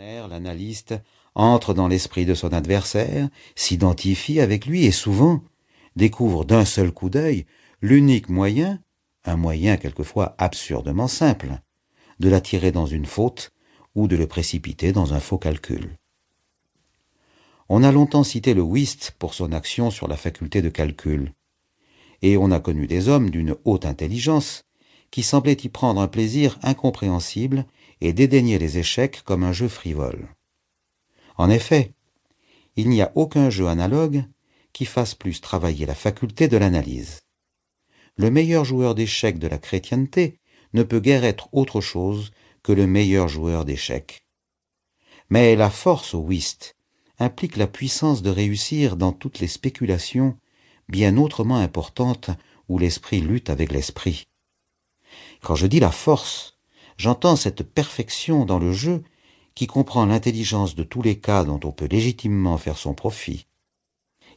L'analyste entre dans l'esprit de son adversaire, s'identifie avec lui et souvent découvre d'un seul coup d'œil l'unique moyen, un moyen quelquefois absurdement simple, de l'attirer dans une faute ou de le précipiter dans un faux calcul. On a longtemps cité le whist pour son action sur la faculté de calcul, et on a connu des hommes d'une haute intelligence qui semblaient y prendre un plaisir incompréhensible et dédaigner les échecs comme un jeu frivole. En effet, il n'y a aucun jeu analogue qui fasse plus travailler la faculté de l'analyse. Le meilleur joueur d'échecs de la chrétienté ne peut guère être autre chose que le meilleur joueur d'échecs. Mais la force au whist implique la puissance de réussir dans toutes les spéculations bien autrement importantes où l'esprit lutte avec l'esprit. Quand je dis la force, j'entends cette perfection dans le jeu qui comprend l'intelligence de tous les cas dont on peut légitimement faire son profit.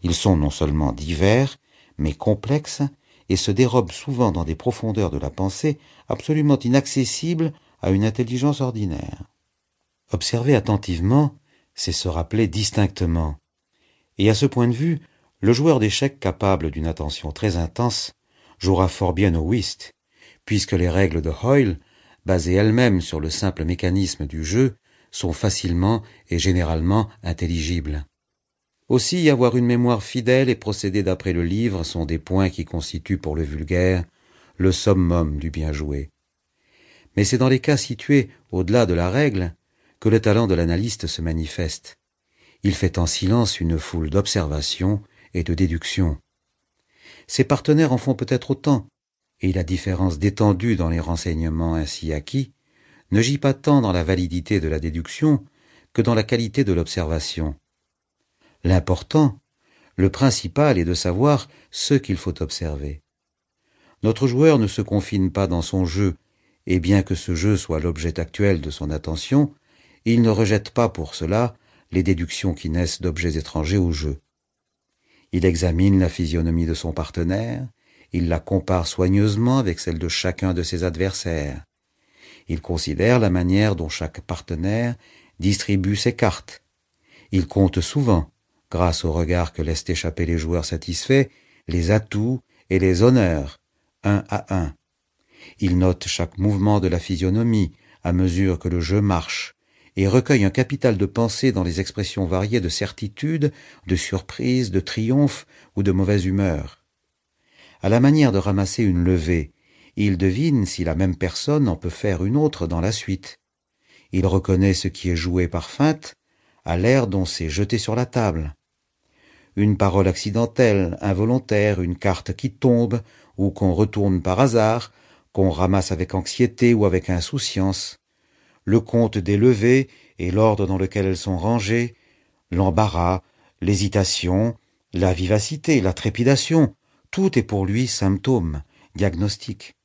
Ils sont non seulement divers, mais complexes et se dérobent souvent dans des profondeurs de la pensée absolument inaccessibles à une intelligence ordinaire. Observer attentivement, c'est se rappeler distinctement. Et à ce point de vue, le joueur d'échecs capable d'une attention très intense jouera fort bien au whist, puisque les règles de Hoyle, basées elles-mêmes sur le simple mécanisme du jeu, sont facilement et généralement intelligibles. Aussi, avoir une mémoire fidèle et procéder d'après le livre sont des points qui constituent pour le vulgaire le summum du bien joué. Mais c'est dans les cas situés au-delà de la règle que le talent de l'analyste se manifeste. Il fait en silence une foule d'observations et de déductions. Ses partenaires en font peut-être autant, et la différence d'étendue dans les renseignements ainsi acquis ne gît pas tant dans la validité de la déduction que dans la qualité de l'observation. L'important, le principal est de savoir ce qu'il faut observer. Notre joueur ne se confine pas dans son jeu, et bien que ce jeu soit l'objet actuel de son attention, il ne rejette pas pour cela les déductions qui naissent d'objets étrangers au jeu. Il examine la physionomie de son partenaire, il la compare soigneusement avec celle de chacun de ses adversaires. Il considère la manière dont chaque partenaire distribue ses cartes. Il compte souvent, grâce au regard que laissent échapper les joueurs satisfaits, les atouts et les honneurs, un à un. Il note chaque mouvement de la physionomie à mesure que le jeu marche, et recueille un capital de pensée dans les expressions variées de certitude, de surprise, de triomphe ou de mauvaise humeur. À la manière de ramasser une levée, il devine si la même personne en peut faire une autre dans la suite. Il reconnaît ce qui est joué par feinte à l'air dont c'est jeté sur la table. Une parole accidentelle, involontaire, une carte qui tombe, ou qu'on retourne par hasard, qu'on ramasse avec anxiété ou avec insouciance, le compte des levées et l'ordre dans lequel elles sont rangées, l'embarras, l'hésitation, la vivacité, la trépidation, tout est pour lui symptôme, diagnostic.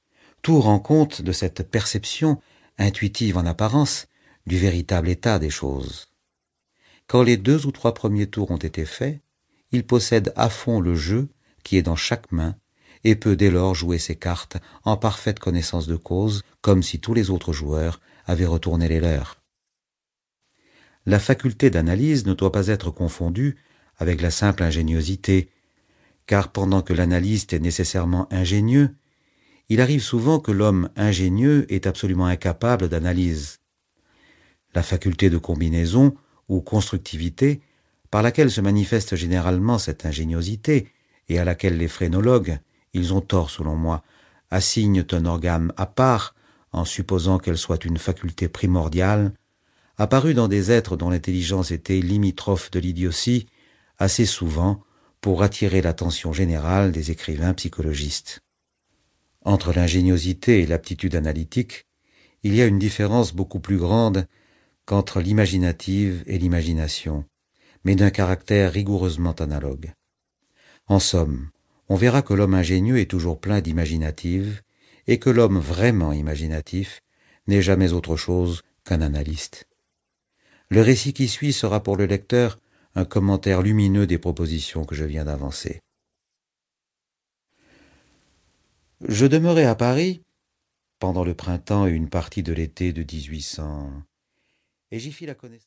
Tout rend compte de cette perception, intuitive en apparence, du véritable état des choses. Quand les deux ou trois premiers tours ont été faits, il possède à fond le jeu qui est dans chaque main et peut dès lors jouer ses cartes en parfaite connaissance de cause, comme si tous les autres joueurs avaient retourné les leurs. La faculté d'analyse ne doit pas être confondue avec la simple ingéniosité, car pendant que l'analyste est nécessairement ingénieux, il arrive souvent que l'homme ingénieux est absolument incapable d'analyse. La faculté de combinaison ou constructivité, par laquelle se manifeste généralement cette ingéniosité, et à laquelle les phrénologues, ils ont tort selon moi, assignent un organe à part, en supposant qu'elle soit une faculté primordiale, apparut dans des êtres dont l'intelligence était limitrophe de l'idiotie, assez souvent pour attirer l'attention générale des écrivains psychologistes. Entre l'ingéniosité et l'aptitude analytique, il y a une différence beaucoup plus grande qu'entre l'imaginative et l'imagination, mais d'un caractère rigoureusement analogue. En somme, on verra que l'homme ingénieux est toujours plein d'imaginative, et que l'homme vraiment imaginatif n'est jamais autre chose qu'un analyste. Le récit qui suit sera pour le lecteur un commentaire lumineux des propositions que je viens d'avancer. Je demeurai à Paris pendant le printemps et une partie de l'été de 1800, et j'y fis la connaissance.